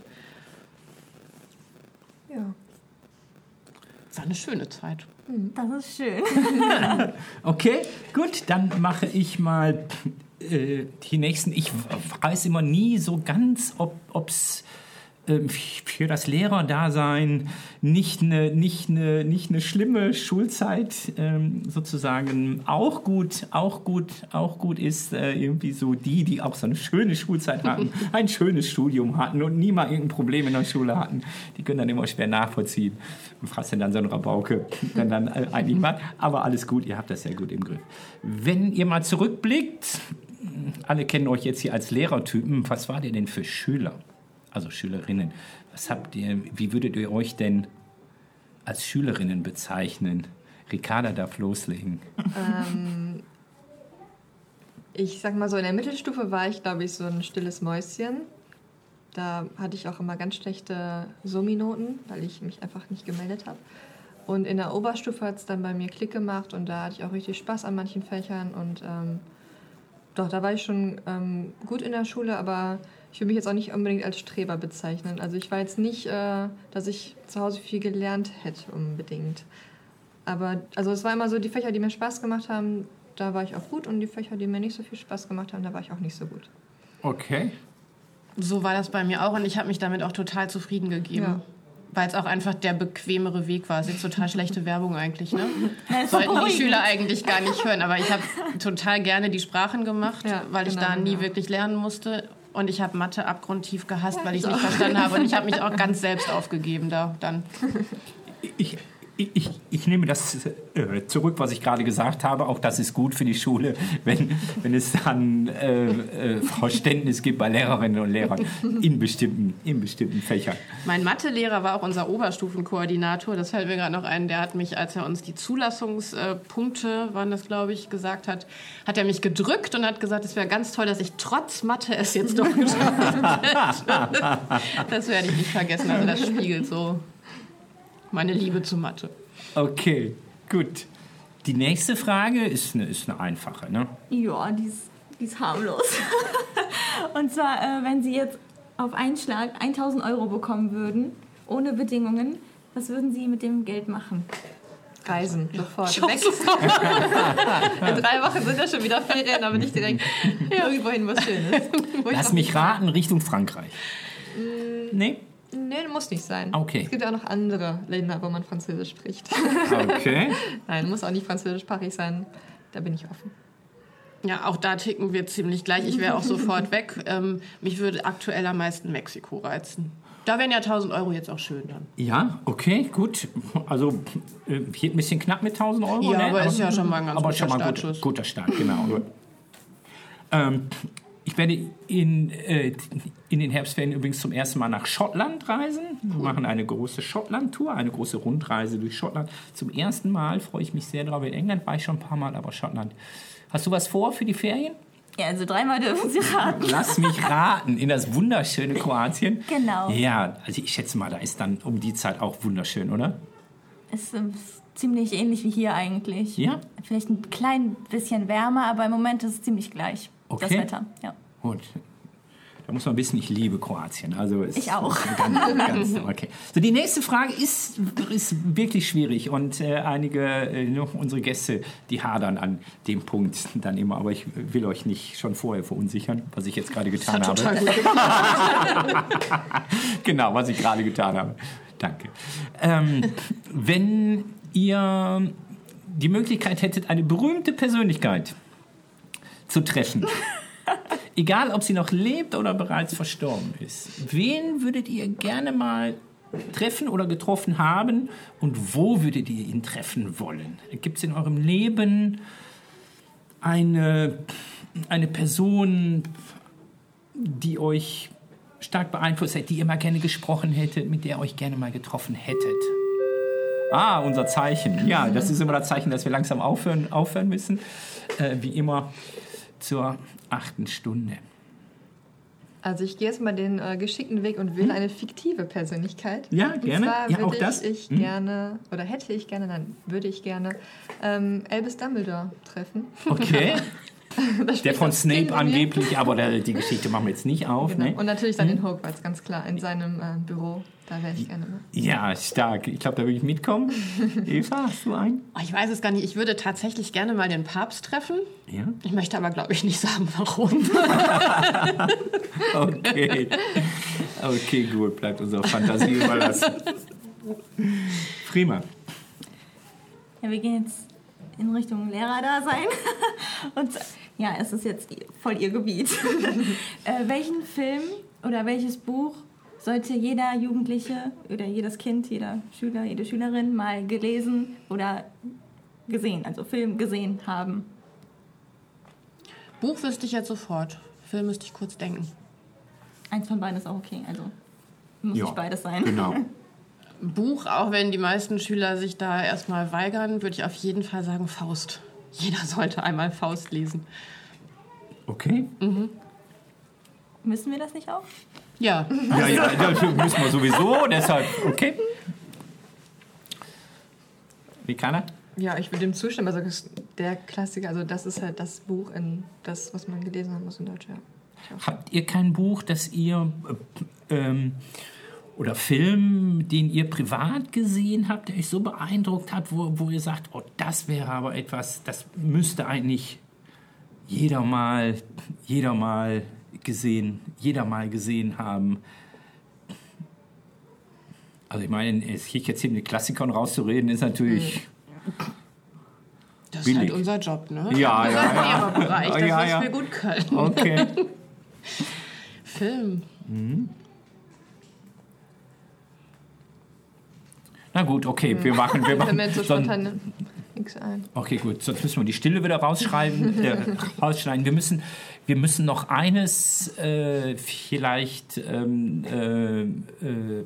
Speaker 5: Ja. Das war eine schöne Zeit.
Speaker 3: Das ist schön.
Speaker 2: okay, gut, dann mache ich mal äh, die nächsten. Ich weiß immer nie so ganz, ob es für das Lehrerdasein nicht eine, nicht eine, nicht eine schlimme Schulzeit ähm, sozusagen auch gut, auch gut, auch gut ist, äh, irgendwie so die, die auch so eine schöne Schulzeit hatten, ein schönes Studium hatten und nie mal irgendein Problem in der Schule hatten, die können dann immer schwer nachvollziehen. Und was denn dann so ein Rabauke dann, dann äh, eigentlich macht. Aber alles gut, ihr habt das sehr gut im Griff. Wenn ihr mal zurückblickt, alle kennen euch jetzt hier als Lehrertypen, was war ihr denn für Schüler? Also Schülerinnen. Was habt ihr, wie würdet ihr euch denn als Schülerinnen bezeichnen? Ricarda darf loslegen.
Speaker 4: Ähm, ich sag mal so, in der Mittelstufe war ich, glaube ich, so ein stilles Mäuschen. Da hatte ich auch immer ganz schlechte Summi-Noten, weil ich mich einfach nicht gemeldet habe. Und in der Oberstufe hat es dann bei mir Klick gemacht und da hatte ich auch richtig Spaß an manchen Fächern. Und ähm, doch, da war ich schon ähm, gut in der Schule, aber ich würde mich jetzt auch nicht unbedingt als Streber bezeichnen. Also ich war jetzt nicht, äh, dass ich zu Hause viel gelernt hätte unbedingt. Aber also es war immer so, die Fächer, die mir Spaß gemacht haben, da war ich auch gut und die Fächer, die mir nicht so viel Spaß gemacht haben, da war ich auch nicht so gut.
Speaker 2: Okay.
Speaker 5: So war das bei mir auch und ich habe mich damit auch total zufrieden gegeben. Ja. Weil es auch einfach der bequemere Weg war. Es ist total schlechte Werbung eigentlich, ne? Sollten die Schüler eigentlich gar nicht hören. Aber ich habe total gerne die Sprachen gemacht, ja, weil genau, ich da nie genau. wirklich lernen musste. Und ich habe Mathe abgrundtief gehasst, weil ich es nicht verstanden habe. Und ich habe mich auch ganz selbst aufgegeben da dann.
Speaker 2: Ich, ich, ich, nehme das äh, zurück, was ich gerade gesagt habe. Auch das ist gut für die Schule, wenn, wenn es dann äh, äh, Verständnis gibt bei Lehrerinnen und Lehrern in bestimmten, in bestimmten Fächern.
Speaker 5: Mein Mathelehrer war auch unser Oberstufenkoordinator. Das fällt mir gerade noch ein. Der hat mich, als er uns die Zulassungspunkte, waren das glaube ich, gesagt hat, hat er mich gedrückt und hat gesagt, es wäre ganz toll, dass ich trotz Mathe es jetzt doch geschafft hätte. das werde ich nicht vergessen. Also das spiegelt so meine Liebe zu Mathe.
Speaker 2: Okay, gut. Die nächste Frage ist eine, ist eine einfache, ne?
Speaker 3: Ja, die ist, die ist harmlos. Und zwar, äh, wenn Sie jetzt auf einen Schlag 1000 Euro bekommen würden, ohne Bedingungen, was würden Sie mit dem Geld machen?
Speaker 4: Reisen, sofort. Weg. In drei Wochen sind ja schon wieder Ferien, aber nicht direkt irgendwo hin, wo es schön ist. Wo ich
Speaker 2: Lass mich raten, Richtung Frankreich. Nee?
Speaker 4: Nee, muss nicht sein.
Speaker 2: Okay.
Speaker 4: Es gibt ja auch noch andere Länder, wo man Französisch spricht.
Speaker 2: Okay.
Speaker 4: Nein, muss auch nicht französischsprachig sein. Da bin ich offen.
Speaker 5: Ja, auch da ticken wir ziemlich gleich. Ich wäre auch sofort weg. Ähm, mich würde aktuell am meisten Mexiko reizen. Da wären ja 1000 Euro jetzt auch schön dann.
Speaker 2: Ja, okay, gut. Also äh, hier ein bisschen knapp mit 1000 Euro.
Speaker 5: Ja,
Speaker 2: ne?
Speaker 5: aber ist ja schon mal ein ganz
Speaker 2: aber
Speaker 5: guter
Speaker 2: schon mal ein guter,
Speaker 5: Startschuss.
Speaker 2: guter Start, genau. ähm, ich werde in, äh, in den Herbstferien übrigens zum ersten Mal nach Schottland reisen. Wir machen eine große Schottland-Tour, eine große Rundreise durch Schottland. Zum ersten Mal freue ich mich sehr drauf. In England war ich schon ein paar Mal, aber Schottland. Hast du was vor für die Ferien?
Speaker 3: Ja, also dreimal dürfen Sie raten.
Speaker 2: Lass mich raten, in das wunderschöne Kroatien.
Speaker 3: Genau.
Speaker 2: Ja, also ich schätze mal, da ist dann um die Zeit auch wunderschön, oder?
Speaker 3: Ist ähm, ziemlich ähnlich wie hier eigentlich.
Speaker 2: Ja?
Speaker 3: Vielleicht ein klein bisschen wärmer, aber im Moment ist es ziemlich gleich. Das
Speaker 2: Okay.
Speaker 3: Wetter, ja.
Speaker 2: Gut. Da muss man wissen, ich liebe Kroatien. Also
Speaker 3: Ich auch.
Speaker 2: Ganz, ganz, okay. So, die nächste Frage ist, ist wirklich schwierig und äh, einige äh, unsere Gäste, die hadern an dem Punkt dann immer. Aber ich will euch nicht schon vorher verunsichern, was ich jetzt gerade getan habe. Genau, was ich gerade getan habe. Danke. Ähm, wenn ihr die Möglichkeit hättet, eine berühmte Persönlichkeit zu treffen, egal ob sie noch lebt oder bereits verstorben ist, wen würdet ihr gerne mal treffen oder getroffen haben und wo würdet ihr ihn treffen wollen? Gibt es in eurem Leben eine, eine Person, die euch stark beeinflusst hat, die ihr mal gerne gesprochen hättet, mit der ihr euch gerne mal getroffen hättet? Ah, unser Zeichen. Ja, das ist immer das Zeichen, dass wir langsam aufhören, aufhören müssen. Äh, wie immer zur achten Stunde.
Speaker 4: Also ich gehe jetzt mal den äh, geschickten Weg und wähle eine fiktive Persönlichkeit.
Speaker 2: Hm? Ja,
Speaker 4: Und
Speaker 2: gerne.
Speaker 4: zwar
Speaker 2: Ja,
Speaker 4: würde
Speaker 2: auch das.
Speaker 4: ich
Speaker 2: Hm?
Speaker 4: gerne, oder hätte ich gerne, nein, würde ich gerne ähm, Albus Dumbledore treffen.
Speaker 2: Okay.
Speaker 4: Das
Speaker 2: Der von Snape angeblich, aber der, die Geschichte machen wir jetzt nicht auf.
Speaker 4: Genau.
Speaker 2: Ne?
Speaker 4: Und natürlich dann in Hogwarts, ganz klar, in seinem äh, Büro. Da wäre ich gerne mal.
Speaker 2: Ja, stark. Ich glaube, da würde ich mitkommen. Eva, hast du einen?
Speaker 5: Oh, Ich weiß es gar nicht. Ich würde tatsächlich gerne mal den Papst treffen.
Speaker 2: Ja.
Speaker 5: Ich möchte aber, glaube ich, nicht sagen, warum.
Speaker 2: Okay. Okay, gut. Bleibt unserer Fantasie überlassen. Prima.
Speaker 3: Ja, wir gehen jetzt in Richtung Lehrerdasein. Und ja, es ist jetzt voll Ihr Gebiet. äh, welchen Film oder welches Buch sollte jeder Jugendliche oder jedes Kind, jeder Schüler, jede Schülerin mal gelesen oder gesehen, also Film gesehen haben?
Speaker 5: Buch wüsste ich jetzt sofort. Film müsste ich kurz denken.
Speaker 3: Eins von beiden ist auch okay, also muss
Speaker 2: Ja,
Speaker 3: nicht beides sein.
Speaker 2: Genau.
Speaker 5: Buch, auch wenn die meisten Schüler sich da erstmal weigern, würde ich auf jeden Fall sagen Faust. Jeder sollte einmal Faust lesen.
Speaker 2: Okay.
Speaker 3: Müssen wir das nicht auch?
Speaker 5: Ja,
Speaker 2: Ja, ja, das müssen wir sowieso, deshalb, okay. Wie kann er?
Speaker 4: Ja, ich würde dem zustimmen. Also der Klassiker, also das ist halt das Buch, in das, was man gelesen haben muss in Deutsch, ja.
Speaker 2: Habt ihr kein Buch, das ihr äh, ähm, oder Film, den ihr privat gesehen habt, der euch so beeindruckt hat, wo, wo ihr sagt, oh, das wäre aber etwas, das müsste eigentlich jeder mal, jeder mal gesehen, jeder mal gesehen haben. Also ich meine, es hier jetzt hier mit Klassikern rauszureden, ist natürlich.
Speaker 5: das ist
Speaker 2: Billig.
Speaker 5: halt unser Job, ne?
Speaker 2: Ja, ja,
Speaker 5: Unser
Speaker 2: ja.
Speaker 5: Lehrerbereich, das
Speaker 2: Ja, ja.
Speaker 5: wir gut können.
Speaker 2: Okay.
Speaker 5: Film.
Speaker 2: Na gut, okay, wir machen, wir machen.
Speaker 4: so spontan nichts ein.
Speaker 2: Okay, gut. Sonst müssen wir die Stille wieder rausschreiben, äh, rausschneiden. Wir müssen, wir müssen noch eines äh, vielleicht ähm, äh, äh,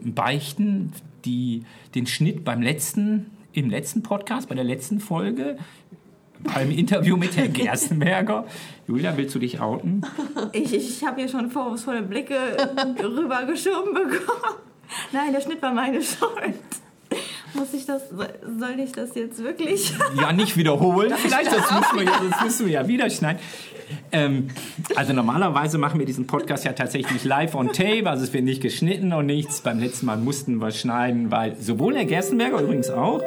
Speaker 2: beichten, die, den Schnitt beim letzten, im letzten Podcast, bei der letzten Folge, beim Interview mit Herrn Gerstenberger. Julia, willst du dich outen?
Speaker 3: Ich, ich habe hier schon vorwurfsvolle Blicke rübergeschoben bekommen. Nein, der Schnitt war meine Schuld. Muss ich das, soll ich das jetzt wirklich?
Speaker 2: Ja, nicht wiederholen. Vielleicht, das müssen wir ja, das müssen wir ja wieder schneiden. Ähm, also normalerweise machen wir diesen Podcast ja tatsächlich live on tape, also es wird nicht geschnitten und nichts. Beim letzten Mal mussten wir schneiden, weil sowohl Herr Gerstenberger übrigens auch,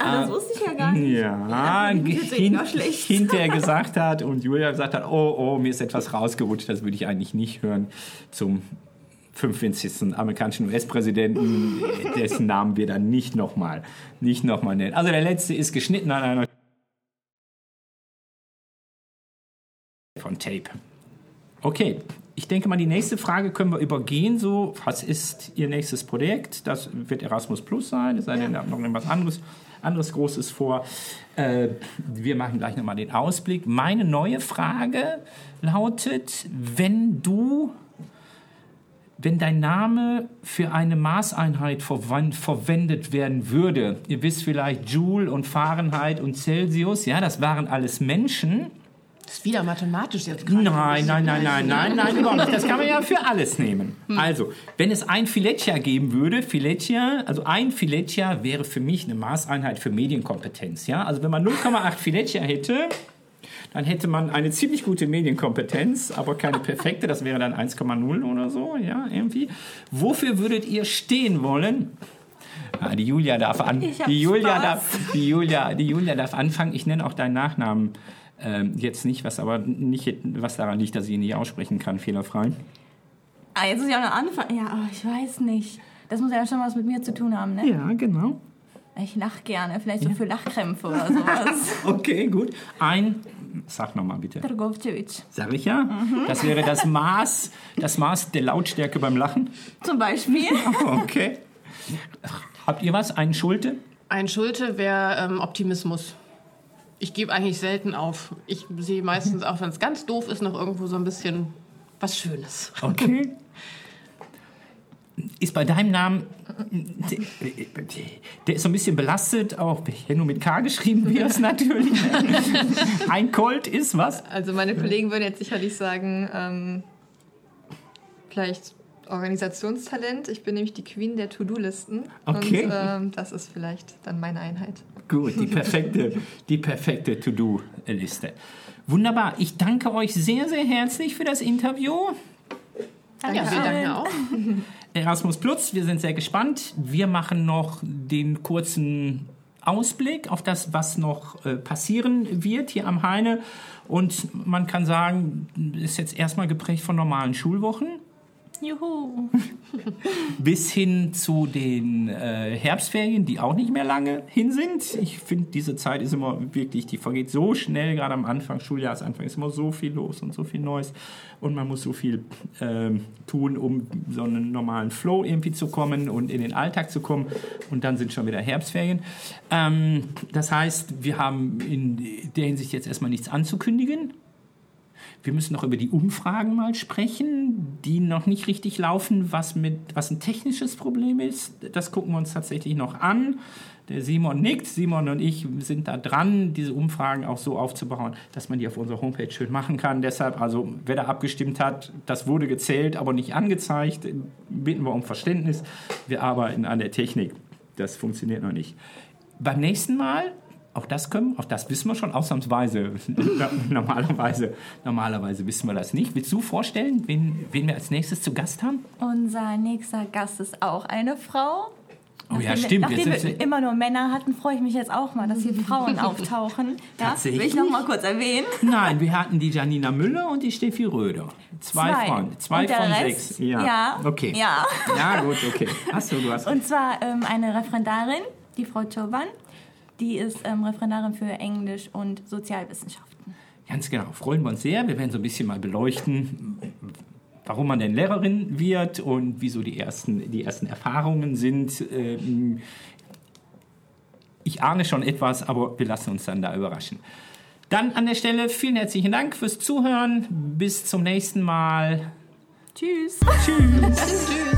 Speaker 3: Ah, das wusste ich ja gar nicht.
Speaker 2: Ja, hin, hinterher gesagt hat und Julia gesagt hat, oh, oh, mir ist etwas rausgerutscht, das würde ich eigentlich nicht hören zum 45. amerikanischen US-Präsidenten, dessen Namen wir dann nicht nochmal nicht noch mal nennen. Also der letzte ist geschnitten an einer von Tape. Okay, ich denke mal, die nächste Frage können wir übergehen. So, was ist Ihr nächstes Projekt? Das wird Erasmus Plus sein. Es sei denn, habt noch irgendwas anderes, anderes Großes vor. Äh, wir machen gleich nochmal den Ausblick. Meine neue Frage lautet, wenn du, wenn dein Name für eine Maßeinheit verwendet werden würde, ihr wisst vielleicht Joule und Fahrenheit und Celsius, ja, das waren alles Menschen.
Speaker 5: Das ist wieder mathematisch jetzt gerade.
Speaker 2: Nein, nein, nein, nein, nein, nein, überhaupt nicht. Das kann man ja für alles nehmen. Also, wenn es ein Filettia geben würde, Filettia, also ein Filettia wäre für mich eine Maßeinheit für Medienkompetenz. Ja? Also, wenn man 0,8 Filettia hätte, dann hätte man eine ziemlich gute Medienkompetenz, aber keine perfekte. Das wäre dann 1,0 oder so, ja, irgendwie. Wofür würdet ihr stehen wollen? Ah, die Julia darf an. Die Julia
Speaker 3: Spaß.
Speaker 2: darf, die Julia, die Julia darf anfangen. Ich nenne auch deinen Nachnamen ähm, jetzt nicht, was aber nicht, was daran liegt, dass ich ihn nicht aussprechen kann, fehlerfrei.
Speaker 3: Ah, jetzt muss ich auch noch anfangen. Ja, aber ich weiß nicht. Das muss ja schon was mit mir zu tun haben, ne?
Speaker 2: Ja, genau.
Speaker 3: Ich lach gerne. Vielleicht so für Lachkrämpfe oder sowas.
Speaker 2: Okay, gut. Ein, sag nochmal bitte.
Speaker 3: Drgovcevic.
Speaker 2: Sag ich ja. Das wäre das Maß, das Maß der Lautstärke beim Lachen.
Speaker 3: Zum Beispiel.
Speaker 2: Okay. Habt ihr was? Einen Schulte?
Speaker 5: Ein Schulte wäre ähm, Optimismus. Ich gebe eigentlich selten auf. Ich sehe meistens, auch wenn es ganz doof ist, noch irgendwo so ein bisschen was Schönes.
Speaker 2: Okay. Ist bei deinem Namen, der ist so ein bisschen belastet, auch wenn nur mit K geschrieben wird, natürlich. Ein Colt ist was?
Speaker 4: Also meine Kollegen würden jetzt sicherlich sagen, ähm, vielleicht Organisationstalent. Ich bin nämlich die Queen der To-Do-Listen.
Speaker 2: Okay.
Speaker 4: Und ähm, das ist vielleicht dann meine Einheit.
Speaker 2: Gut, die perfekte, die perfekte To-Do-Liste. Wunderbar. Ich danke euch sehr, sehr herzlich für das Interview.
Speaker 5: Ja, wir danken auch.
Speaker 2: Erasmus Plus, wir sind sehr gespannt. Wir machen noch den kurzen Ausblick auf das, was noch äh, passieren wird hier am Heine. Und man kann sagen, ist jetzt erstmal geprägt von normalen Schulwochen
Speaker 3: Juhu.
Speaker 2: bis hin zu den äh, Herbstferien, die auch nicht mehr lange hin sind. Ich finde, diese Zeit ist immer wirklich, die vergeht so schnell, gerade am Anfang, Schuljahresanfang ist immer so viel los und so viel Neues und man muss so viel ähm, tun, um so einen normalen Flow irgendwie zu kommen und in den Alltag zu kommen und dann sind schon wieder Herbstferien. Ähm, das heißt, wir haben in der Hinsicht jetzt erstmal nichts anzukündigen. Wir müssen noch über die Umfragen mal sprechen, die noch nicht richtig laufen, was, mit, was ein technisches Problem ist. Das gucken wir uns tatsächlich noch an. Der Simon nickt, Simon und ich sind da dran, diese Umfragen auch so aufzubauen, dass man die auf unserer Homepage schön machen kann. Deshalb, also wer da abgestimmt hat, das wurde gezählt, aber nicht angezeigt. Bitten wir um Verständnis. Wir arbeiten an der Technik. Das funktioniert noch nicht. Beim nächsten Mal auch das können, auch das wissen wir schon ausnahmsweise. normalerweise, normalerweise wissen wir das nicht. Willst du vorstellen, wen, wen wir als nächstes zu Gast haben?
Speaker 3: Unser nächster Gast ist auch eine Frau.
Speaker 2: Oh ja,
Speaker 3: Nachdem-
Speaker 2: stimmt.
Speaker 3: Nachdem
Speaker 2: Jetzt
Speaker 3: wir immer nur Männer hatten, freue ich mich jetzt auch mal, dass hier Frauen auftauchen. Ja, will ich noch mal kurz erwähnen.
Speaker 2: Nein, wir hatten die Janina Müller und die Steffi Röder. Zwei,
Speaker 3: Zwei.
Speaker 2: von, zwei von
Speaker 3: Rest?
Speaker 2: sechs. Ja.
Speaker 3: Ja.
Speaker 2: Okay.
Speaker 3: Ja.
Speaker 2: Ja, gut, okay. Hast du, hast.
Speaker 3: Und zwar ähm, eine Referendarin, die Frau Choban. Die ist ähm, Referendarin für Englisch und Sozialwissenschaften.
Speaker 2: Ganz genau, freuen wir uns sehr. Wir werden so ein bisschen mal beleuchten, warum man denn Lehrerin wird und wieso die ersten, die ersten Erfahrungen sind. Ähm, Ich ahne schon etwas, aber wir lassen uns dann da überraschen. Dann an der Stelle vielen herzlichen Dank fürs Zuhören. Bis zum nächsten Mal.
Speaker 3: Tschüss.
Speaker 2: Tschüss.
Speaker 5: Tschüss.